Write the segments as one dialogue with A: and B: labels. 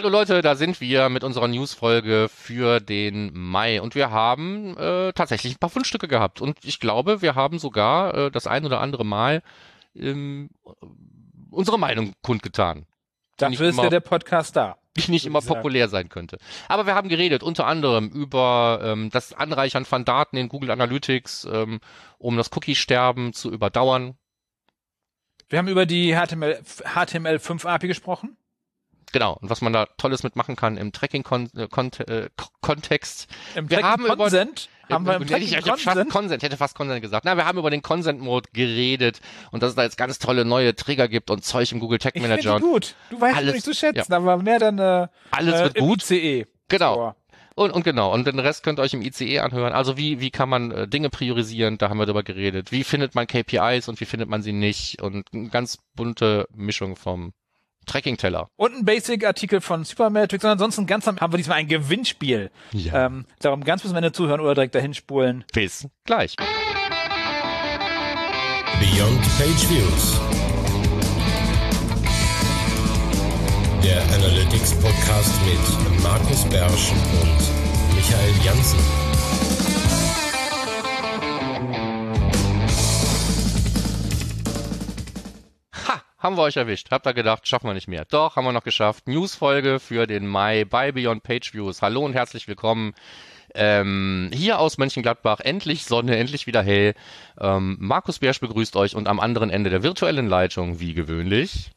A: Hallo Leute, da sind wir mit unserer Newsfolge für den Mai und wir haben äh, tatsächlich ein paar Fundstücke gehabt und ich glaube, wir haben sogar äh, das ein oder andere Mal ähm, unsere Meinung kundgetan.
B: Dafür ist ja der Podcast da.
A: Die nicht immer populär sein könnte. Aber wir haben geredet unter anderem über ähm, das Anreichern von Daten in Google Analytics, ähm, um das Cookie-Sterben zu überdauern.
B: Wir haben über die HTML, HTML5 API gesprochen.
A: Genau, und was man da Tolles mitmachen kann im Tracking-Kontext.
B: Äh, Im wir haben
A: wir im Tracking ich, ich fast Consent, hätte fast Consent gesagt. Na, wir haben über den Consent-Mode geredet und dass es da jetzt ganz tolle neue Trigger gibt und Zeug im Google Tag Manager.
B: Ich gut. Du weißt alles, nicht zu schätzen, ja. aber mehr dann äh,
A: alles wird
B: äh,
A: gut.
B: ICE.
A: Genau. Und, und genau, und den Rest könnt ihr euch im ICE anhören. Also wie, wie kann man äh, Dinge priorisieren, da haben wir drüber geredet. Wie findet man KPIs und wie findet man sie nicht? Und eine ganz bunte Mischung vom Tracking-Teller.
B: Und ein Basic-Artikel von Supermatrix. Und ansonsten ganz am, haben wir diesmal ein Gewinnspiel. Ja. Ähm, darum ganz bis zum Ende zuhören oder direkt dahin spulen.
A: Bis gleich.
C: Beyond Page Views. Der Analytics Podcast mit Markus Bersch und Michael Janssen.
A: Haben wir euch erwischt. Habt ihr gedacht, schaffen wir nicht mehr. Doch, haben wir noch geschafft. Newsfolge für den Mai bei Beyond Page Views. Hallo und herzlich willkommen. Ähm, hier aus Mönchengladbach, endlich Sonne, endlich wieder hell. Ähm, Markus Bärsch begrüßt euch und am anderen Ende der virtuellen Leitung, wie gewöhnlich.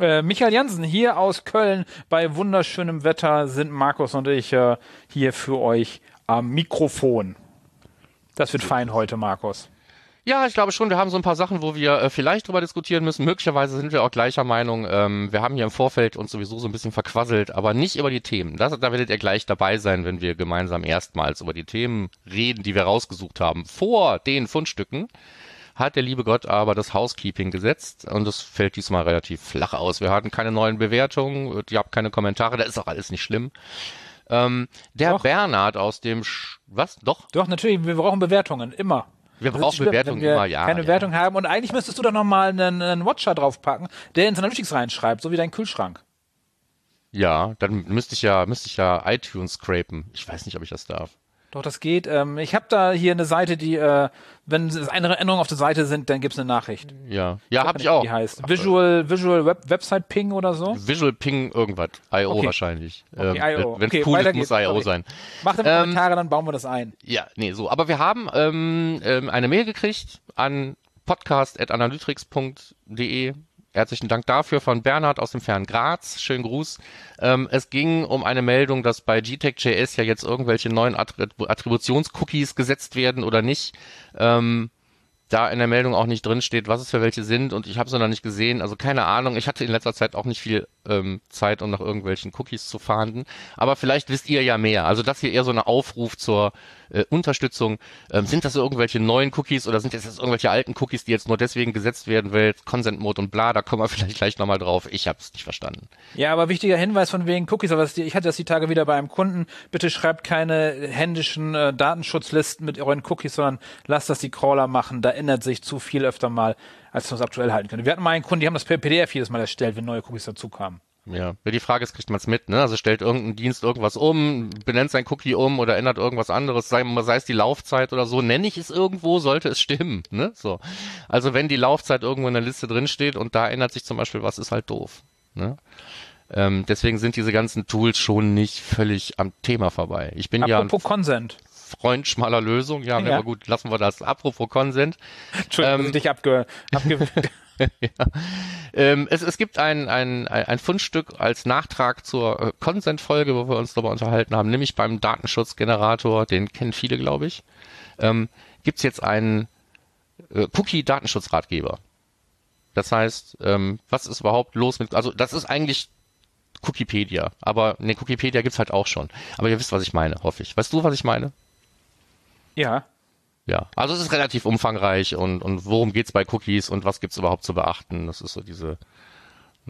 B: Äh, Michael Jansen hier aus Köln bei wunderschönem Wetter sind Markus und ich äh, hier für euch am Mikrofon. Das wird fein heute, Markus.
A: Ja, ich glaube schon, wir haben so ein paar Sachen, wo wir äh, vielleicht drüber diskutieren müssen. Möglicherweise sind wir auch gleicher Meinung. Ähm, wir haben hier im Vorfeld uns sowieso so ein bisschen verquasselt, aber nicht über die Themen. Das, da werdet ihr gleich dabei sein, wenn wir gemeinsam erstmals über die Themen reden, die wir rausgesucht haben. Vor den Fundstücken hat der liebe Gott aber das Housekeeping gesetzt und das fällt diesmal relativ flach aus. Wir hatten keine neuen Bewertungen, ihr habt keine Kommentare, da ist auch alles nicht schlimm. Ähm, der Doch. Bernhard aus dem Sch was? Doch?
B: Doch, natürlich, wir brauchen Bewertungen, immer.
A: Wir brauchen also Bewertungen
B: wir
A: immer, ja.
B: Keine
A: ja.
B: Wertung haben und eigentlich müsstest du da nochmal einen, einen Watcher draufpacken, der ins Analytics reinschreibt, so wie dein Kühlschrank.
A: Ja, dann müsste ich ja, müsste ich ja iTunes scrapen. Ich weiß nicht, ob ich das darf.
B: Doch, das geht. Ähm, ich habe da hier eine Seite, die, äh, wenn es eine Änderungen auf der Seite sind, dann gibt's eine Nachricht.
A: Ja, ja, habe ich auch.
B: Die heißt Visual Visual Web, Website Ping oder so.
A: Visual Ping irgendwas, IO okay. wahrscheinlich.
B: Okay, ähm.
A: Wenn es
B: okay,
A: cool ist, muss IO sein.
B: Macht in die ähm, Kommentare, dann bauen wir das ein.
A: Ja, nee, so. Aber wir haben ähm, ähm eine Mail gekriegt an podcast@analytrix.de Herzlichen Dank dafür von Bernhard aus dem fernen Graz. Schönen Gruß. Ähm, es ging um eine Meldung, dass bei GTEC.js ja jetzt irgendwelche neuen Attributionscookies gesetzt werden oder nicht. Ähm, da in der Meldung auch nicht drin steht, was es für welche sind und ich habe sie noch nicht gesehen. Also keine Ahnung. Ich hatte in letzter Zeit auch nicht viel ähm, Zeit, um nach irgendwelchen Cookies zu fahnden. Aber vielleicht wisst ihr ja mehr. Also das hier eher so eine Aufruf zur äh, Unterstützung. Ähm, sind das irgendwelche neuen Cookies oder sind das jetzt irgendwelche alten Cookies, die jetzt nur deswegen gesetzt werden, weil Consent Mode und bla, da kommen wir vielleicht gleich nochmal drauf. Ich habe es nicht verstanden.
B: Ja, aber wichtiger Hinweis von wegen Cookies, aber ich hatte das die Tage wieder bei einem Kunden. Bitte schreibt keine händischen äh, Datenschutzlisten mit euren Cookies, sondern lasst das die Crawler machen. Da ändert sich zu viel öfter mal, als wir es aktuell halten können. Wir hatten mal einen Kunden, die haben das per PDF jedes Mal erstellt, wenn neue Cookies dazu kamen.
A: Ja, die Frage ist, kriegt man es mit, ne? Also stellt irgendein Dienst irgendwas um, benennt sein Cookie um oder ändert irgendwas anderes, sei, sei es die Laufzeit oder so, nenne ich es irgendwo, sollte es stimmen, ne? So. Also wenn die Laufzeit irgendwo in der Liste drinsteht und da ändert sich zum Beispiel was, ist halt doof, ne? Ähm, deswegen sind diese ganzen Tools schon nicht völlig am Thema vorbei. Ich bin
B: Apropos ja ein Consent.
A: Freund schmaler Lösung, ja, ja. aber gut, lassen wir das. Apropos Consent.
B: Entschuldigung, ähm, dass ich dich abge, abge
A: ja. ähm, es, es gibt ein, ein, ein Fundstück als Nachtrag zur äh, Consent-Folge, wo wir uns darüber unterhalten haben, nämlich beim Datenschutzgenerator, den kennen viele, glaube ich, ähm, gibt es jetzt einen äh, Cookie-Datenschutzratgeber. Das heißt, ähm, was ist überhaupt los mit, also das ist eigentlich Cookiepedia, aber ne, Cookiepedia gibt's halt auch schon. Aber ihr wisst, was ich meine, hoffe ich. Weißt du, was ich meine?
B: Ja.
A: Ja, also es ist relativ umfangreich und, und worum geht's bei Cookies und was gibt's überhaupt zu beachten? Das ist so diese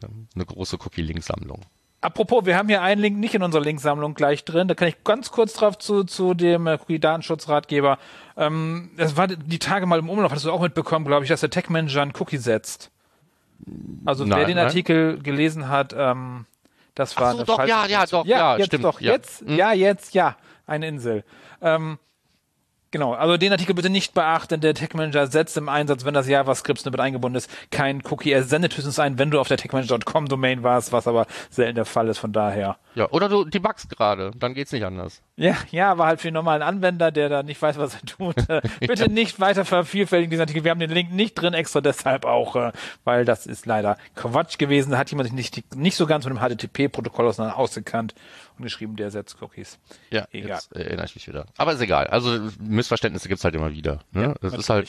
A: eine, eine große Cookie-Link-Sammlung.
B: Apropos, wir haben hier einen Link nicht in unserer Linksammlung gleich drin. Da kann ich ganz kurz drauf zu, zu dem äh, Cookie-Datenschutzratgeber. Ähm, das war die Tage mal im Umlauf, hast du auch mitbekommen, glaube ich, dass der Tech-Manager einen Cookie setzt. Also nein, wer den nein. Artikel gelesen hat, ähm, Das war
A: Ach so,
B: eine
A: doch,
B: falsche
A: ja, ja, doch, ja,
B: jetzt
A: stimmt,
B: doch,
A: ja.
B: jetzt, ja, jetzt, ja, eine Insel. Ähm, Genau, also den Artikel bitte nicht beachten. Der Tech Manager setzt im Einsatz, wenn das JavaScript mit eingebunden ist, kein Cookie. Er sendet höchstens ein, wenn du auf der techmanager.com Domain warst, was aber selten der Fall ist, von daher.
A: Ja, oder du debuggst gerade, dann geht's nicht anders.
B: Ja, ja, aber halt für den normalen Anwender, der da nicht weiß, was er tut. Äh, bitte nicht weiter vervielfältigen diesen Artikel. Wir haben den Link nicht drin, extra deshalb auch, äh, weil das ist leider Quatsch gewesen. Da hat jemand sich nicht, nicht so ganz mit dem HTTP-Protokoll auseinander geschrieben, der setzt Cookies.
A: Ja,
B: Egal.
A: erinnere ich mich wieder. Aber ist egal. Also Missverständnisse gibt's halt immer wieder. Ne?
B: Ja,
A: es ist halt,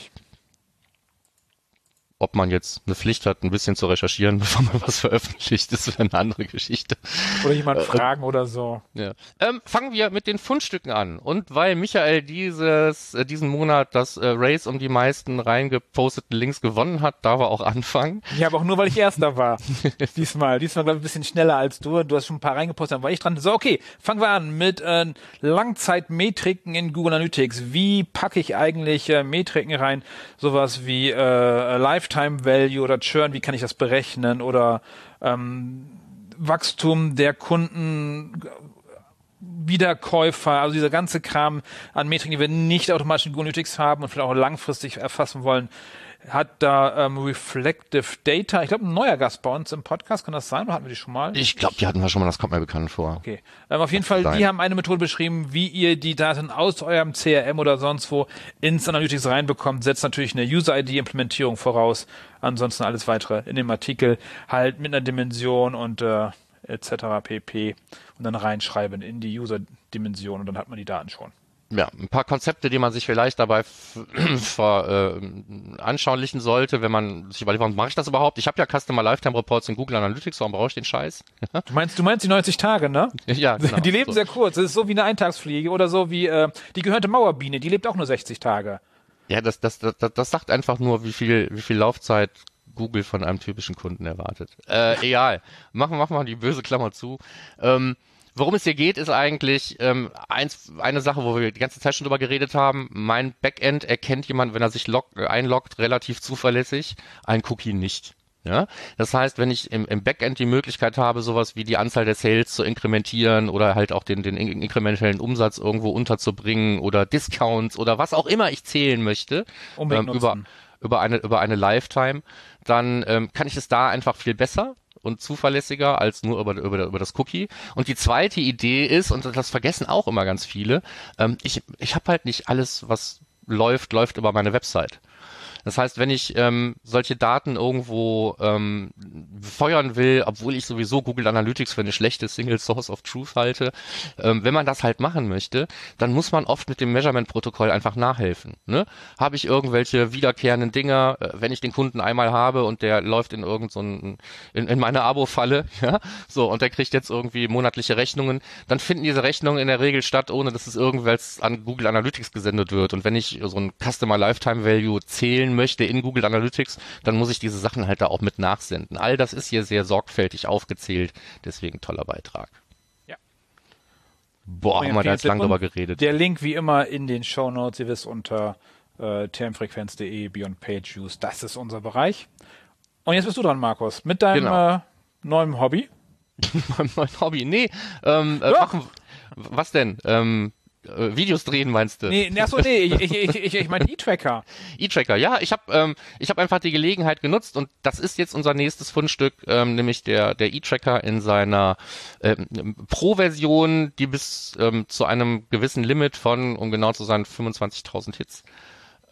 A: ob man jetzt eine Pflicht hat, ein bisschen zu recherchieren, bevor man was veröffentlicht, ist eine andere Geschichte.
B: Oder jemand fragen oder so.
A: Ja. Ähm, fangen wir mit den Fundstücken an. Und weil Michael dieses, äh, diesen Monat das äh, Race um die meisten reingeposteten Links gewonnen hat, darf er auch anfangen.
B: Ja, aber auch nur, weil ich Erster war. Diesmal. Diesmal, glaube ich, ein bisschen schneller als du. Du hast schon ein paar reingepostet, dann war ich dran. So, okay, fangen wir an mit äh, Langzeitmetriken in Google Analytics. Wie packe ich eigentlich äh, Metriken rein? Sowas wie äh, Lifetime Value oder Churn, wie kann ich das berechnen? Oder ähm, Wachstum der Kunden, Wiederkäufer, also dieser ganze Kram an Metriken, die wir nicht automatisch in Google Analytics haben und vielleicht auch langfristig erfassen wollen, hat da ähm, Reflective Data, ich glaube ein neuer Gast bei uns im Podcast, kann das sein oder hatten wir die schon mal?
A: Ich glaube, die hatten wir schon mal, das kommt mir bekannt vor.
B: Okay. Ähm, auf jeden Fall,
A: Sein.
B: die haben eine Methode beschrieben, wie ihr die Daten aus eurem CRM oder sonst wo ins Analytics reinbekommt. Setzt natürlich eine User-ID-Implementierung voraus. Ansonsten alles weitere in dem Artikel halt mit einer Dimension und äh, etc. pp. Und dann reinschreiben in die User-Dimension und dann hat man die Daten schon.
A: Ja, ein paar Konzepte, die man sich vielleicht dabei ver, äh, anschaulichen sollte, wenn man sich überlegt, warum mache ich das überhaupt? Ich habe ja Customer Lifetime Reports in Google Analytics, warum brauche ich den Scheiß?
B: Du meinst, du meinst die 90 Tage, ne?
A: ja, genau.
B: die leben
A: so.
B: sehr kurz. Das ist so wie eine Eintagsfliege oder so wie äh, die gehörte Mauerbiene. Die lebt auch nur 60 Tage.
A: Ja, das, das, das, das sagt einfach nur, wie viel, wie viel Laufzeit Google von einem typischen Kunden erwartet. Äh, egal. Machen, machen wir die böse Klammer zu. Ähm, worum es hier geht, ist eigentlich ähm, eins, eine Sache, wo wir die ganze Zeit schon drüber geredet haben. Mein Backend erkennt jemand, wenn er sich log, äh, einloggt, relativ zuverlässig, ein Cookie nicht. Ja, das heißt, wenn ich im, im Backend die Möglichkeit habe, sowas wie die Anzahl der Sales zu inkrementieren oder halt auch den, den in- inkrementellen Umsatz irgendwo unterzubringen oder Discounts oder was auch immer ich zählen möchte, ähm, über, über eine, über eine Lifetime, dann ähm, kann ich es da einfach viel besser und zuverlässiger als nur über, über, über das Cookie. Und die zweite Idee ist, und das vergessen auch immer ganz viele, ähm, ich, ich habe halt nicht alles, was läuft, läuft über meine Website. Das heißt, wenn ich ähm, solche Daten irgendwo ähm, feuern will, obwohl ich sowieso Google Analytics für eine schlechte Single Source of Truth halte, ähm, wenn man das halt machen möchte, dann muss man oft mit dem Measurement-Protokoll einfach nachhelfen. Ne? Habe ich irgendwelche wiederkehrenden Dinger, äh, wenn ich den Kunden einmal habe und der läuft in irgend so in, in meine Abo-Falle, ja, so, und der kriegt jetzt irgendwie monatliche Rechnungen, dann finden diese Rechnungen in der Regel statt, ohne dass es irgendwas an Google Analytics gesendet wird. Und wenn ich so ein Customer Lifetime Value zählen möchte in Google Analytics, dann muss ich diese Sachen halt da auch mit nachsenden. All das ist hier sehr sorgfältig aufgezählt, deswegen toller Beitrag.
B: Ja.
A: Boah, haben wir da jetzt lang drüber geredet.
B: Der Link wie immer in den Show Notes. Ihr wisst unter äh, termfrequenz.de Beyond Page Views. Das ist unser Bereich. Und jetzt bist du dran, Markus, mit deinem
A: Genau.
B: äh, neuen Hobby.
A: mein mein Hobby. Nee, ähm, äh, machen, was denn? Ähm, äh, Videos drehen meinst du?
B: Nee, achso, nee, ich, ich, ich, ich, ich meine E-Tracker.
A: E-Tracker, ja, ich habe ähm, ich hab einfach die Gelegenheit genutzt und das ist jetzt unser nächstes Fundstück, ähm, nämlich der der E-Tracker in seiner ähm, Pro-Version, die bis ähm, zu einem gewissen Limit von, um genau zu sein, 25.000 Hits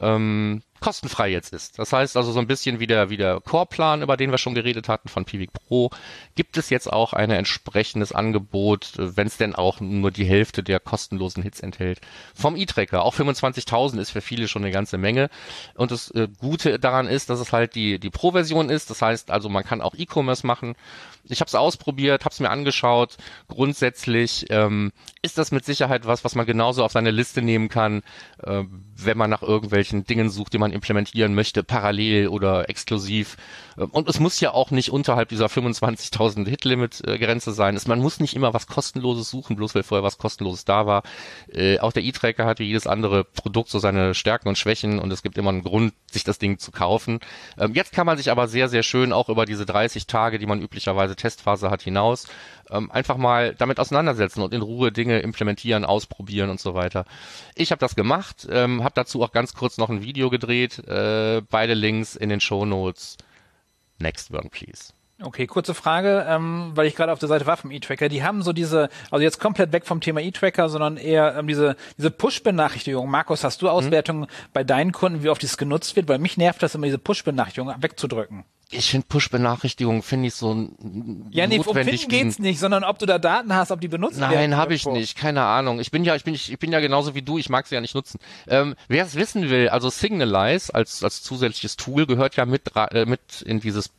A: ähm, kostenfrei jetzt ist. Das heißt also so ein bisschen wie der, wie der Core-Plan, über den wir schon geredet hatten von Pivik Pro, gibt es jetzt auch ein entsprechendes Angebot, wenn es denn auch nur die Hälfte der kostenlosen Hits enthält, vom E-Tracker. Auch 25.000 ist für viele schon eine ganze Menge. Und das äh, Gute daran ist, dass es halt die, die Pro-Version ist. Das heißt also, man kann auch E-Commerce machen. Ich habe es ausprobiert, habe es mir angeschaut. Grundsätzlich ähm, ist das mit Sicherheit was, was man genauso auf seine Liste nehmen kann, äh, wenn man nach irgendwelchen Dingen sucht, die man man implementieren möchte, parallel oder exklusiv. Ähm, und es muss ja auch nicht unterhalb dieser 25.000 Hit-Limit-Grenze sein. Man muss nicht immer was kostenloses suchen, bloß weil vorher was kostenloses da war. Äh, auch der E-Tracker hat wie jedes andere Produkt so seine Stärken und Schwächen und es gibt immer einen Grund, sich das Ding zu kaufen. Ähm, jetzt kann man sich aber sehr, sehr schön auch über diese 30 Tage, die man üblicherweise Testphase hat, hinaus ähm, einfach mal damit auseinandersetzen und in Ruhe Dinge implementieren, ausprobieren und so weiter. Ich habe das gemacht, ähm, habe dazu auch ganz kurz noch ein Video gedreht. Äh, beide Links in den Show Notes. Next one, please.
B: Okay, kurze Frage, ähm, weil ich gerade auf der Seite war vom E-Tracker. Die haben so diese, also jetzt komplett weg vom Thema E-Tracker, sondern eher ähm, diese, diese Push-Benachrichtigung. Markus, hast du Auswertungen mhm. bei deinen Kunden, wie oft dies genutzt wird? Weil mich nervt das immer, diese Push-Benachrichtigung wegzudrücken.
A: Ich finde Push-Benachrichtigungen finde ich so
B: Ja, nee, um Finden geht's nicht, sondern ob du da Daten hast, ob die benutzt
A: Nein, werden. Nein, habe ich nicht, keine Ahnung. Ich bin ja, ich bin, ich, ich bin ja genauso wie du, ich mag sie ja nicht nutzen. Ähm, Wer es wissen will, also Signalize als als zusätzliches Tool gehört ja mit äh, mit in dieses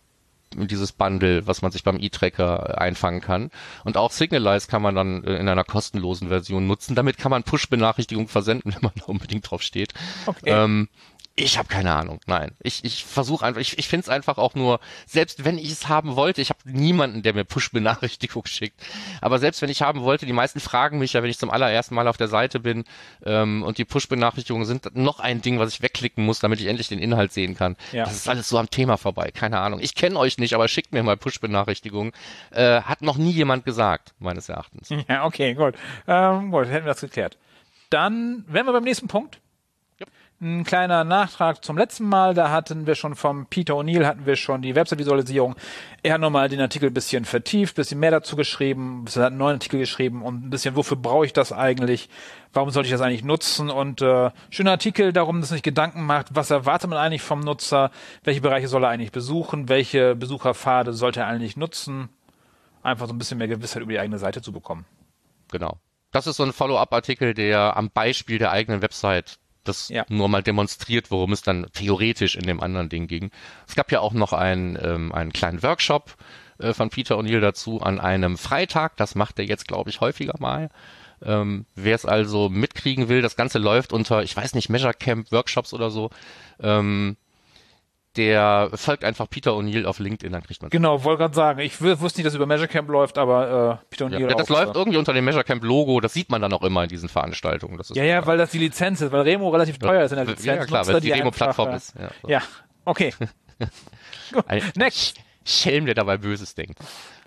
A: in dieses Bundle, was man sich beim E-Tracker einfangen kann. Und auch Signalize kann man dann äh, in einer kostenlosen Version nutzen. Damit kann man Push-Benachrichtigungen versenden, wenn man da unbedingt drauf steht. Okay. Ähm, ich habe keine Ahnung, nein. Ich, ich versuche einfach, ich, ich finde es einfach auch nur, selbst wenn ich es haben wollte, ich habe niemanden, der mir Push-Benachrichtigung schickt, aber selbst wenn ich haben wollte, die meisten fragen mich ja, wenn ich zum allerersten Mal auf der Seite bin ähm, und die Push-Benachrichtigungen sind noch ein Ding, was ich wegklicken muss, damit ich endlich den Inhalt sehen kann. Ja. Das ist alles so am Thema vorbei, keine Ahnung. Ich kenne euch nicht, aber schickt mir mal Push-Benachrichtigungen. Äh, hat noch nie jemand gesagt, meines Erachtens.
B: Ja, okay, gut. Ähm, gut, hätten wir das geklärt. Dann wären wir beim nächsten Punkt. Ein kleiner Nachtrag zum letzten Mal, da hatten wir schon vom Peter O'Neill hatten wir schon die Website-Visualisierung. Er hat nochmal den Artikel ein bisschen vertieft, bisschen mehr dazu geschrieben, er hat einen neuen Artikel geschrieben und ein bisschen, wofür brauche ich das eigentlich? Warum sollte ich das eigentlich nutzen? Und äh, schöner Artikel darum, dass man sich Gedanken macht, was erwartet man eigentlich vom Nutzer, welche Bereiche soll er eigentlich besuchen, welche Besucherpfade sollte er eigentlich nutzen? Einfach so ein bisschen mehr Gewissheit über die eigene Seite zu bekommen.
A: Genau. Das ist so ein Follow-up-Artikel, der am Beispiel der eigenen Website das ja. nur mal demonstriert, worum es dann theoretisch in dem anderen Ding ging. Es gab ja auch noch einen, ähm, einen kleinen Workshop äh, von Peter O'Neill dazu an einem Freitag. Das macht er jetzt, glaube ich, häufiger mal. Ähm, Wer es also mitkriegen will, das Ganze läuft unter, ich weiß nicht, Measure Camp Workshops oder so. Ähm, der folgt einfach Peter O'Neill auf LinkedIn, dann kriegt man
B: Genau, wollte gerade sagen. Ich wusste nicht, dass es über Measure Camp läuft, aber äh, Peter O'Neill.
A: Ja, das läuft irgendwie unter dem Measure Camp Logo, das sieht man dann auch immer in diesen Veranstaltungen. Das
B: ist ja, ja, weil das die Lizenz ist, weil Remo relativ teuer ist in der
A: Lizenz. Ja, klar, weil es die Remo-Plattform ist.
B: Ja, so. ja okay.
A: Next. Schelm, der dabei Böses denkt.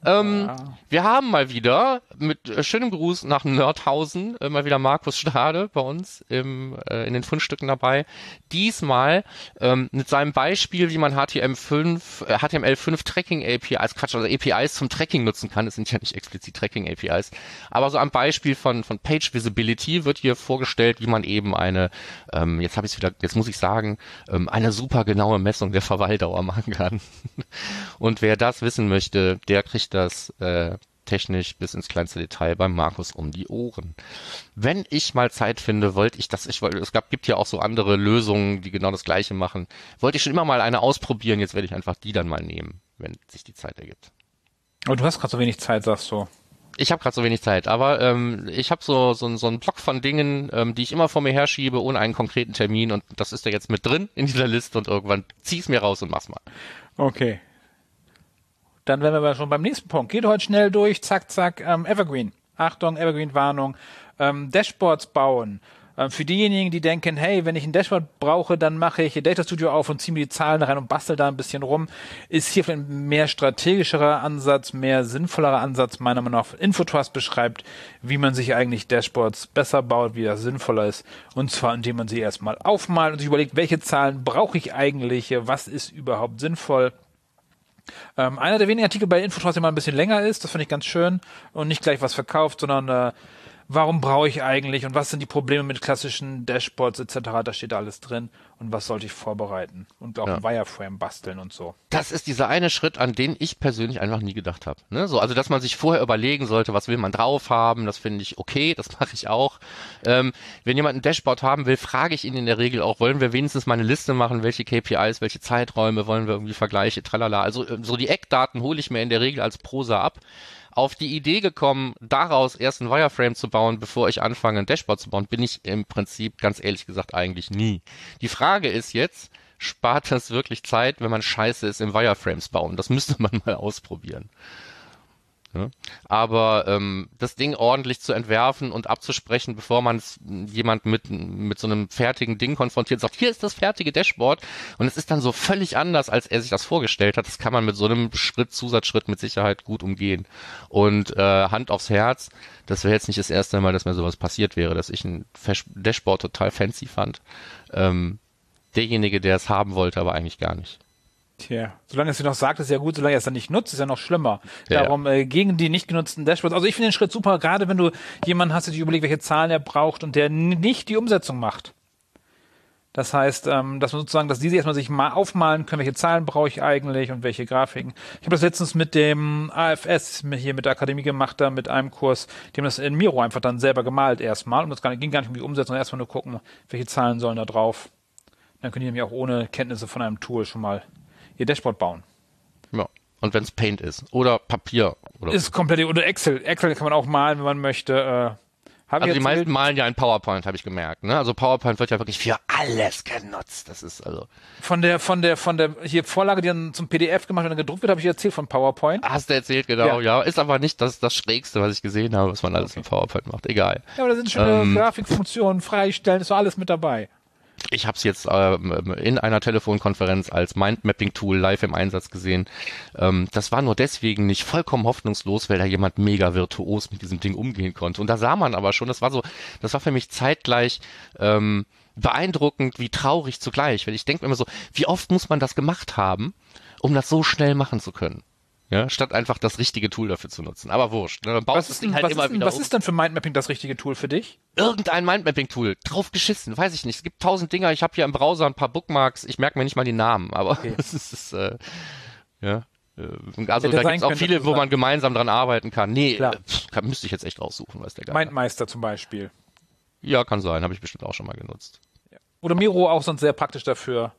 A: Ähm, ja. Wir haben mal wieder mit äh, schönem Gruß nach Nerdhausen äh, mal wieder Markus Stade bei uns im, äh, in den Fundstücken dabei. Diesmal ähm, mit seinem Beispiel, wie man HTML5, äh, HTML5 Tracking APIs, Quatsch, also APIs zum Tracking nutzen kann. Es sind ja nicht explizit Tracking APIs, aber so am Beispiel von von Page Visibility wird hier vorgestellt, wie man eben eine, ähm, jetzt habe ich es wieder, jetzt muss ich sagen, ähm, eine super genaue Messung der Verweildauer machen kann. Und wer das wissen möchte, der kriegt das äh, technisch bis ins kleinste Detail beim Markus um die Ohren. Wenn ich mal Zeit finde, wollte ich das, ich wollte, es gab, gibt ja auch so andere Lösungen, die genau das gleiche machen. Wollte ich schon immer mal eine ausprobieren, jetzt werde ich einfach die dann mal nehmen, wenn sich die Zeit ergibt.
B: Aber du hast gerade so wenig Zeit, sagst du.
A: Ich habe gerade so wenig Zeit, aber ähm, ich habe so, so, so einen Block von Dingen, ähm, die ich immer vor mir herschiebe, ohne einen konkreten Termin und das ist ja jetzt mit drin in dieser Liste und irgendwann zieh's mir raus und mach's mal.
B: Okay, dann wären wir schon beim nächsten Punkt. Geht heute schnell durch, zack, zack, ähm, Evergreen. Achtung, Evergreen-Warnung. Ähm, Dashboards bauen. Ähm, für diejenigen, die denken, hey, wenn ich ein Dashboard brauche, dann mache ich Data Studio auf und ziehe mir die Zahlen rein und bastel da ein bisschen rum, ist hier ein mehr strategischerer Ansatz, mehr sinnvollerer Ansatz, meiner Meinung nach. Infotrust beschreibt, wie man sich eigentlich Dashboards besser baut, wie das sinnvoller ist. Und zwar, indem man sie erstmal aufmalt und sich überlegt, welche Zahlen brauche ich eigentlich, was ist überhaupt sinnvoll ähm, einer der wenigen Artikel bei Infotrust, der mal ein bisschen länger ist, das finde ich ganz schön und nicht gleich was verkauft, sondern äh, warum brauche ich eigentlich und was sind die Probleme mit klassischen Dashboards etc. Da steht alles drin und was sollte ich vorbereiten und auch ja. ein Wireframe basteln und so.
A: Das ist dieser eine Schritt, an den ich persönlich einfach nie gedacht habe. Ne? So, also dass man sich vorher überlegen sollte, was will man drauf haben, das finde ich okay, das mache ich auch. Ähm, wenn jemand ein Dashboard haben will, frage ich ihn in der Regel auch, wollen wir wenigstens mal eine Liste machen, welche KPIs, welche Zeiträume, wollen wir irgendwie Vergleiche, tralala. Also äh, so die Eckdaten hole ich mir in der Regel als Prosa ab auf die Idee gekommen, daraus erst ein Wireframe zu bauen, bevor ich anfange, ein Dashboard zu bauen, bin ich im Prinzip ganz ehrlich gesagt eigentlich nie. Die Frage ist jetzt, spart das wirklich Zeit, wenn man scheiße ist im Wireframes bauen? Das müsste man mal ausprobieren. Ja. Aber ähm, das Ding ordentlich zu entwerfen und abzusprechen, bevor man jemand mit, mit so einem fertigen Ding konfrontiert, sagt, hier ist das fertige Dashboard und es ist dann so völlig anders, als er sich das vorgestellt hat. Das kann man mit so einem Schritt, Zusatzschritt mit Sicherheit gut umgehen. Und äh, Hand aufs Herz, das wäre jetzt nicht das erste Mal, dass mir sowas passiert wäre, dass ich ein Dashboard total fancy fand. Ähm, derjenige, der es haben wollte, aber eigentlich gar nicht.
B: Tja, solange es dir noch sagt, ist ja gut, solange er es dann nicht nutzt, ist ja noch schlimmer. Ja, Darum äh, gegen die nicht genutzten Dashboards. Also ich finde den Schritt super, gerade wenn du jemanden hast, der sich überlegt, welche Zahlen er braucht und der nicht die Umsetzung macht. Das heißt, ähm, dass man sozusagen, dass diese erstmal sich mal aufmalen können, welche Zahlen brauche ich eigentlich und welche Grafiken. Ich habe das letztens mit dem AFS hier mit der Akademie gemacht, da mit einem Kurs, die haben das in Miro einfach dann selber gemalt erstmal und das ging gar nicht um die Umsetzung, erstmal nur gucken, welche Zahlen sollen da drauf. Dann können die nämlich auch ohne Kenntnisse von einem Tool schon mal ihr Dashboard bauen.
A: Ja. Und wenn es Paint ist oder Papier oder
B: ist komplett oder Excel. Excel kann man auch malen, wenn man möchte. Äh,
A: also die meisten malen ja in PowerPoint, habe ich gemerkt. Ne? Also PowerPoint wird ja wirklich für alles genutzt. Das ist also
B: von der von der von der hier Vorlage, die dann zum PDF gemacht und dann gedruckt wird, habe ich erzählt von PowerPoint.
A: Hast du erzählt, genau. Ja, ja. ist aber nicht das das Schrägste, was ich gesehen habe, was man alles okay. in PowerPoint macht. Egal.
B: Ja, aber da sind schon ähm, Grafikfunktionen, freistellen, ist so alles mit dabei
A: ich habe es jetzt ähm, in einer Telefonkonferenz als Mindmapping-Tool live im Einsatz gesehen. Ähm, das war nur deswegen nicht vollkommen hoffnungslos, weil da jemand mega virtuos mit diesem Ding umgehen konnte. Und da sah man aber schon, das war so, das war für mich zeitgleich ähm, beeindruckend wie traurig zugleich. Weil ich denke immer so, wie oft muss man das gemacht haben, um das so schnell machen zu können? Ja, statt einfach das richtige Tool dafür zu nutzen. Aber wurscht. Ne?
B: Dann baust was, ist, Ding halt was, immer ist, wieder was um. ist denn für Mindmapping das richtige Tool für dich?
A: Irgendein Mindmapping-Tool. Drauf geschissen, weiß ich nicht. Es gibt tausend Dinger. Ich habe hier im Browser ein paar Bookmarks. Ich merke mir nicht mal die Namen, aber okay. es ist, äh, ja. Äh, also da gibt es auch viele, wo man gemeinsam dran arbeiten kann. Nee, äh, pff, müsste ich jetzt echt raussuchen, was der.
B: Mindmeister zum Beispiel.
A: Ja, kann sein. Habe ich bestimmt auch schon mal genutzt.
B: Ja. Oder Miro auch sonst sehr praktisch dafür.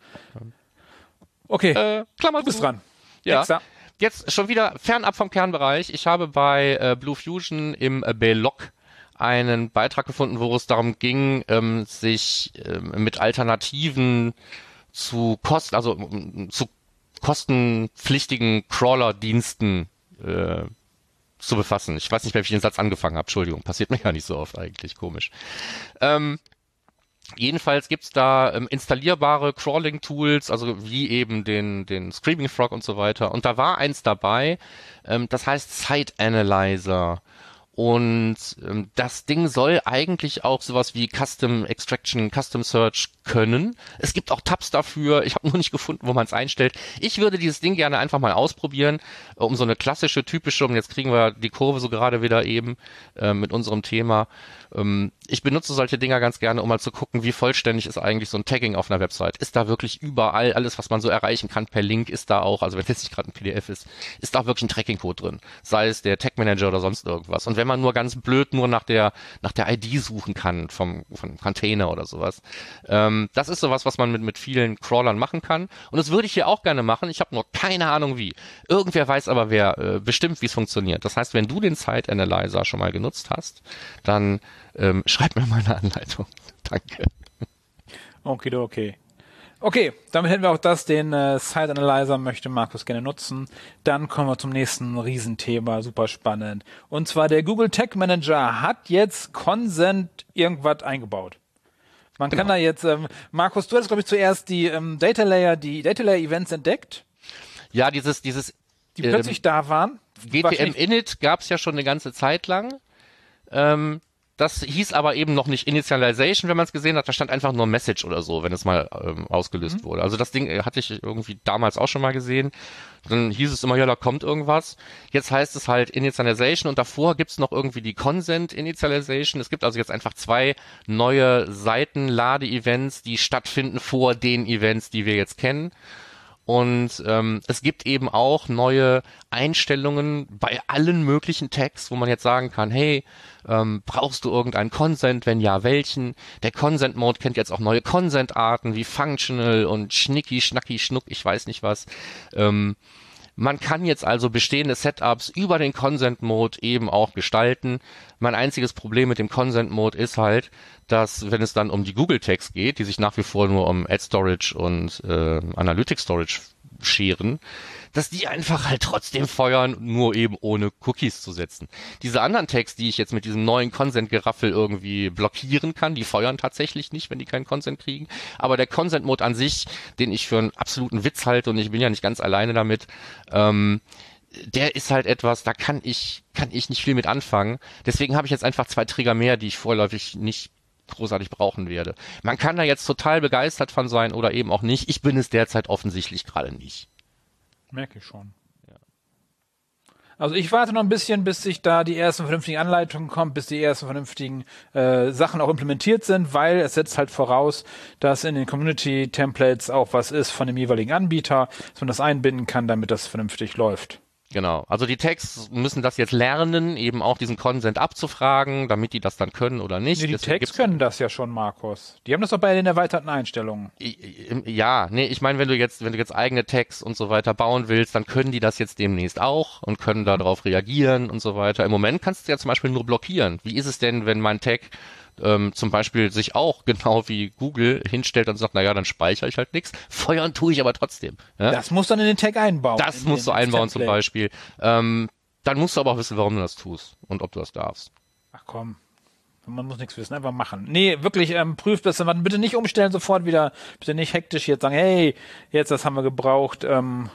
B: Okay, äh, Klammer, du bist dran.
A: Ja. Extra jetzt schon wieder fernab vom Kernbereich. Ich habe bei äh, Blue Fusion im äh, Blog einen Beitrag gefunden, wo es darum ging, ähm, sich ähm, mit Alternativen zu Kosten, also zu kostenpflichtigen Crawler-Diensten äh, zu befassen. Ich weiß nicht mehr, wie ich den Satz angefangen habe. Entschuldigung, passiert mir gar nicht so oft eigentlich, komisch. Ähm, Jedenfalls gibt's da ähm, installierbare Crawling-Tools, also wie eben den, den Screaming Frog und so weiter. Und da war eins dabei, ähm, das heißt Site Analyzer. Und ähm, das Ding soll eigentlich auch sowas wie Custom Extraction, Custom Search können. Es gibt auch Tabs dafür. Ich habe nur nicht gefunden, wo man es einstellt. Ich würde dieses Ding gerne einfach mal ausprobieren, um so eine klassische, typische, und jetzt kriegen wir die Kurve so gerade wieder eben äh, mit unserem Thema. Ähm, ich benutze solche Dinger ganz gerne, um mal zu gucken, wie vollständig ist eigentlich so ein Tagging auf einer Website. Ist da wirklich überall alles, was man so erreichen kann per Link, ist da auch, also wenn es nicht gerade ein PDF ist, ist da wirklich ein Tracking-Code drin. Sei es der Tag Manager oder sonst irgendwas. Und wenn man nur ganz blöd nur nach der, nach der ID suchen kann vom, vom Container oder sowas, ähm, das ist sowas, was man mit, mit vielen Crawlern machen kann. Und das würde ich hier auch gerne machen. Ich habe nur keine Ahnung wie. Irgendwer weiß aber, wer äh, bestimmt, wie es funktioniert. Das heißt, wenn du den Site Analyzer schon mal genutzt hast, dann ähm, schreib mir mal eine Anleitung. Danke.
B: Okay, okay. Okay, damit hätten wir auch das, den äh, Site Analyzer möchte Markus gerne nutzen. Dann kommen wir zum nächsten Riesenthema, super spannend. Und zwar der Google Tag Manager hat jetzt Consent irgendwas eingebaut. Man genau. kann da jetzt, ähm, Markus, du hast glaube ich zuerst die ähm, Data Layer, die Data Layer Events entdeckt.
A: Ja, dieses, dieses,
B: die ähm, plötzlich da waren.
A: GTM Init gab es ja schon eine ganze Zeit lang. Ähm, das hieß aber eben noch nicht Initialization, wenn man es gesehen hat. Da stand einfach nur Message oder so, wenn es mal ähm, ausgelöst mhm. wurde. Also das Ding äh, hatte ich irgendwie damals auch schon mal gesehen. Dann hieß es immer, ja, da kommt irgendwas. Jetzt heißt es halt Initialization und davor gibt's noch irgendwie die Consent Initialization. Es gibt also jetzt einfach zwei neue Seiten-Lade-Events, die stattfinden vor den Events, die wir jetzt kennen. Und ähm, es gibt eben auch neue Einstellungen bei allen möglichen Tags, wo man jetzt sagen kann, hey, ähm, brauchst du irgendeinen Consent? Wenn ja, welchen? Der Consent Mode kennt jetzt auch neue Consent-Arten wie Functional und Schnicki, Schnacki, Schnuck, ich weiß nicht was. Ähm, Man kann jetzt also bestehende Setups über den Consent Mode eben auch gestalten. Mein einziges Problem mit dem Consent Mode ist halt, dass wenn es dann um die Google Tags geht, die sich nach wie vor nur um Ad Storage und äh, Analytics Storage scheren, dass die einfach halt trotzdem feuern, nur eben ohne Cookies zu setzen. Diese anderen Tags, die ich jetzt mit diesem neuen Consent-Geraffel irgendwie blockieren kann, die feuern tatsächlich nicht, wenn die keinen Consent kriegen. Aber der Consent-Mode an sich, den ich für einen absoluten Witz halte und ich bin ja nicht ganz alleine damit, ähm, der ist halt etwas, da kann ich, kann ich nicht viel mit anfangen. Deswegen habe ich jetzt einfach zwei Trigger mehr, die ich vorläufig nicht großartig brauchen werde. Man kann da jetzt total begeistert von sein oder eben auch nicht. Ich bin es derzeit offensichtlich gerade nicht.
B: Merke ich schon. Also ich warte noch ein bisschen, bis sich da die ersten vernünftigen Anleitungen kommen, bis die ersten vernünftigen äh, Sachen auch implementiert sind, weil es setzt halt voraus, dass in den Community Templates auch was ist von dem jeweiligen Anbieter, dass man das einbinden kann, damit das vernünftig läuft.
A: Genau. Also die Tags müssen das jetzt lernen, eben auch diesen Consent abzufragen, damit die das dann können oder nicht.
B: Nee, die
A: Deswegen
B: Tags können das ja schon, Markus. Die haben das doch bei den erweiterten Einstellungen.
A: Ja, nee, ich meine, wenn du jetzt, wenn du jetzt eigene Tags und so weiter bauen willst, dann können die das jetzt demnächst auch und können darauf reagieren und so weiter. Im Moment kannst du ja zum Beispiel nur blockieren. Wie ist es denn, wenn mein Tag ähm, zum Beispiel sich auch genau wie Google hinstellt und sagt, naja, dann speichere ich halt nichts. Feuern tue ich aber trotzdem. Ja?
B: Das muss dann in den Tag einbauen.
A: Das musst du einbauen zum
B: Template.
A: Beispiel. Ähm, dann musst du aber auch wissen, warum du das tust und ob du das darfst.
B: Ach komm. Man muss nichts wissen, einfach machen. Nee, wirklich, ähm, prüft das dann. Bitte nicht umstellen sofort wieder. Bitte nicht hektisch jetzt sagen, hey, jetzt das haben wir gebraucht. Ähm,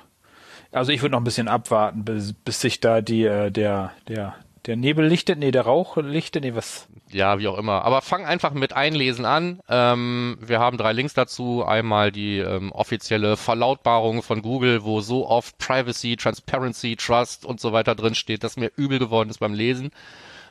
B: also ich würde noch ein bisschen abwarten, bis, bis sich da die, äh, der, der, der Nebel lichtet, nee, der Rauch lichtet, nee, was.
A: Ja, wie auch immer. Aber fang einfach mit Einlesen an. Ähm, wir haben drei Links dazu. Einmal die ähm, offizielle Verlautbarung von Google, wo so oft Privacy, Transparency, Trust und so weiter drin steht, dass mir übel geworden ist beim Lesen.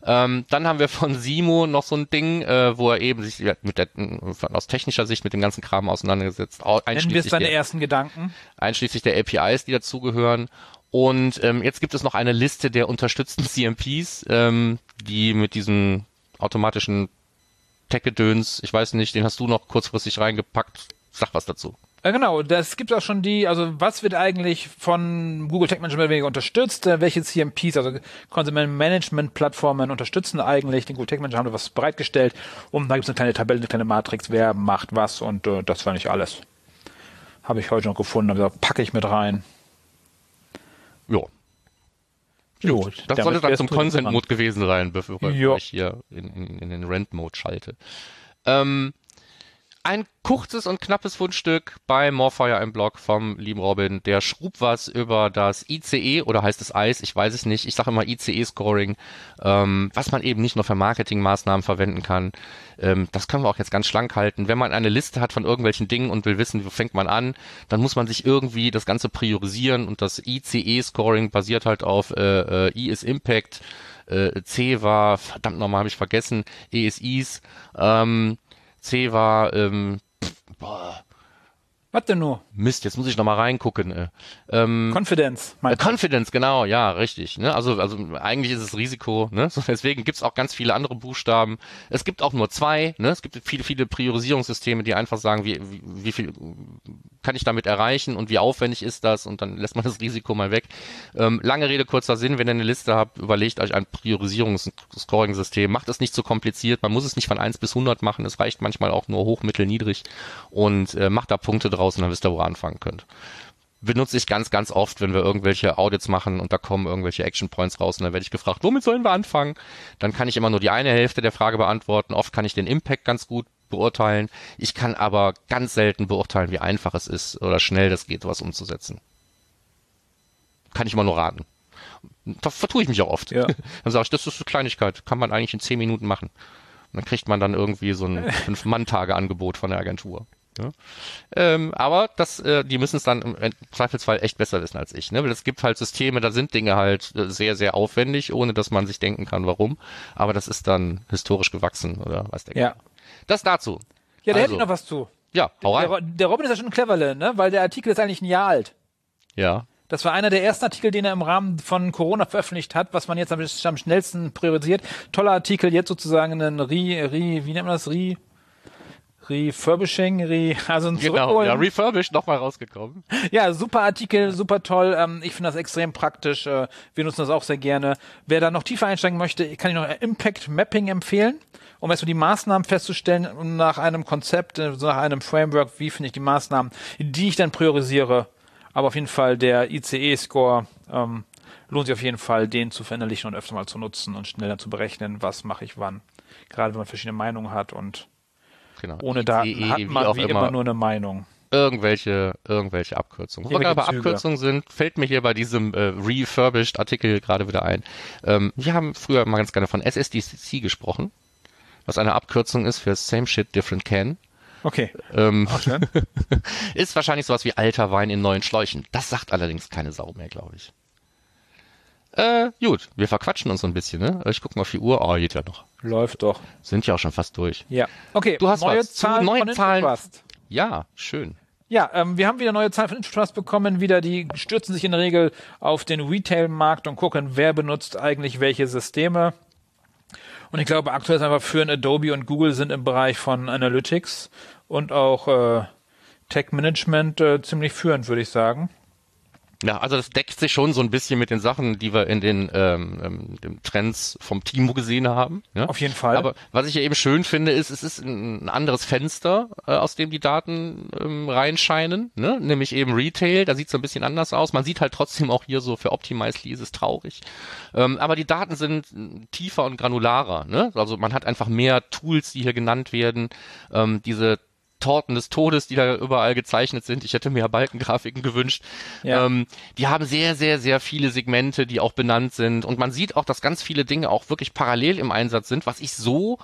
A: Ähm, dann haben wir von Simo noch so ein Ding, äh, wo er eben sich mit der, von, aus technischer Sicht mit dem ganzen Kram auseinandergesetzt, au-
B: Nennen wir es deine
A: der,
B: ersten Gedanken?
A: einschließlich der APIs, die dazugehören. Und ähm, jetzt gibt es noch eine Liste der unterstützten CMPs, ähm, die mit diesem automatischen Tech-Gedöns, ich weiß nicht, den hast du noch kurzfristig reingepackt. Sag was dazu.
B: Äh, genau, das gibt auch schon die, also was wird eigentlich von Google Tech Management weniger unterstützt? Äh, welche CMPs, also Consumer Management Plattformen unterstützen eigentlich den Google Tech Manager, haben da was bereitgestellt und da gibt es eine kleine Tabelle, eine kleine Matrix, wer macht was und äh, das war nicht alles. Habe ich heute noch gefunden, gesagt, packe ich mit rein.
A: Jo.
B: Jo,
A: Das sollte dann zum Consent-Mode gewesen sein, bevor
B: Ja.
A: ich hier in, in, in den Rent-Mode schalte. Ähm, ein kurzes und knappes Fundstück bei Morfire im Blog vom lieben Robin. Der schrub was über das ICE oder heißt es ICE, ich weiß es nicht. Ich sage immer ICE-Scoring, ähm, was man eben nicht nur für Marketingmaßnahmen verwenden kann. Ähm, das können wir auch jetzt ganz schlank halten. Wenn man eine Liste hat von irgendwelchen Dingen und will wissen, wo fängt man an, dann muss man sich irgendwie das Ganze priorisieren und das ICE-Scoring basiert halt auf äh, äh, I ist Impact, äh, C war, verdammt nochmal, habe ich vergessen, E ist Is, ähm, C war, ähm, boah,
B: Was denn nur?
A: Mist, jetzt muss ich nochmal reingucken. Äh. Ähm,
B: Confidence.
A: äh, Confidence, genau, ja, richtig. Ne? Also, also eigentlich ist es Risiko, ne? So, deswegen gibt's auch ganz viele andere Buchstaben. Es gibt auch nur zwei, ne? Es gibt viele, viele Priorisierungssysteme, die einfach sagen, wie, wie, wie viel kann ich damit erreichen und wie aufwendig ist das und dann lässt man das Risiko mal weg. Ähm, lange Rede, kurzer Sinn, wenn ihr eine Liste habt, überlegt euch ein Priorisierungs-Scoring-System. Macht es nicht so kompliziert, man muss es nicht von 1 bis 100 machen, es reicht manchmal auch nur hoch, mittel, niedrig und äh, macht da Punkte draus und dann wisst ihr, wo ihr anfangen könnt benutze ich ganz, ganz oft, wenn wir irgendwelche Audits machen und da kommen irgendwelche Action Points raus und dann werde ich gefragt, womit sollen wir anfangen? Dann kann ich immer nur die eine Hälfte der Frage beantworten. Oft kann ich den Impact ganz gut beurteilen. Ich kann aber ganz selten beurteilen, wie einfach es ist oder schnell das geht, was umzusetzen. Kann ich immer nur raten. Da vertue ich mich auch oft.
B: Ja.
A: Dann sage ich, das ist eine Kleinigkeit, kann man eigentlich in zehn Minuten machen. Und dann kriegt man dann irgendwie so ein Fünf-Mann-Tage-Angebot von der Agentur. Ja. Ähm, aber das, äh, die müssen es dann im Zweifelsfall echt besser wissen als ich. Ne? Weil es gibt halt Systeme, da sind Dinge halt äh, sehr, sehr aufwendig, ohne dass man sich denken kann, warum. Aber das ist dann historisch gewachsen oder was der
B: Ja.
A: Das dazu.
B: Ja, da hätte
A: Also,
B: ich noch was zu.
A: Ja, hau
B: Der,
A: rein.
B: Ro- der Robin ist ja schon ein Cleverle, ne? Weil der Artikel ist eigentlich ein Jahr alt.
A: Ja.
B: Das war einer der ersten Artikel, den er im Rahmen von Corona veröffentlicht hat, was man jetzt am, am schnellsten priorisiert. Toller Artikel, jetzt sozusagen ein Re, Re, wie nennt man das? Re, Refurbishing, Re, also ein
A: Genau,
B: Zurückholen.
A: ja, refurbished nochmal rausgekommen.
B: Ja, super Artikel, super toll. Ähm, ich finde das extrem praktisch. Äh, wir nutzen das auch sehr gerne. Wer da noch tiefer einsteigen möchte, kann ich noch Impact Mapping empfehlen, um erstmal die Maßnahmen festzustellen und nach einem Konzept, äh, nach einem Framework, wie finde ich die Maßnahmen, die ich dann priorisiere. Aber auf jeden Fall der ICE-Score ähm, lohnt sich auf jeden Fall, den zu verinnerlichen und öfter mal zu nutzen und schneller zu berechnen, was mache ich wann. Gerade wenn man verschiedene Meinungen hat und
A: Genau.
B: ohne
A: ICE,
B: Daten hat
A: wie
B: man
A: auch
B: wie immer nur eine Meinung.
A: irgendwelche, irgendwelche Abkürzungen. Wo wir
B: Züge.
A: Abkürzungen sind, fällt mir hier bei diesem äh, refurbished Artikel gerade wieder ein. Ähm, wir haben früher mal ganz gerne von SSDC gesprochen, was eine Abkürzung ist für Same Shit Different Can.
B: Okay.
A: Ähm,
B: schön.
A: ist wahrscheinlich sowas wie alter Wein in neuen Schläuchen. Das sagt allerdings keine Sau mehr, glaube ich. Äh, gut, wir verquatschen uns so ein bisschen, ne? Ich gucke mal auf die Uhr. Oh, geht ja noch.
B: Läuft doch.
A: Sind ja auch schon fast durch.
B: Ja. Okay,
A: Du hast
B: neue
A: was
B: Zahlen
A: neuen
B: von
A: Zahlen.
B: Infotrust.
A: Ja, schön.
B: Ja, ähm, wir haben wieder neue Zahlen von Infotrust bekommen. Wieder, die stürzen sich in der Regel auf den Retail-Markt und gucken, wer benutzt eigentlich welche Systeme. Und ich glaube, aktuell ist einfach führen Adobe und Google sind im Bereich von Analytics und auch äh, Tech Management äh, ziemlich führend, würde ich sagen.
A: Ja, also das deckt sich schon so ein bisschen mit den Sachen, die wir in den ähm, ähm, Trends vom Timo gesehen haben. Ja?
B: Auf jeden Fall.
A: Aber was ich ja eben schön finde, ist, es ist ein, anderes Fenster, äh, aus dem die Daten ähm, reinscheinen, ne? nämlich eben Retail, da sieht es so ein bisschen anders aus. Man sieht halt trotzdem auch hier so für Optimizely ist es traurig. Ähm, aber die Daten sind äh, tiefer und granularer. Ne? Also man hat einfach mehr Tools, die hier genannt werden. Ähm, diese Torten des Todes, die da überall gezeichnet sind. Ich hätte mir Balkengrafiken gewünscht.
B: Ja.
A: Ähm, die haben sehr, sehr, sehr viele Segmente, die auch benannt sind. Und man sieht auch, dass ganz viele Dinge auch wirklich parallel im Einsatz sind, was ich so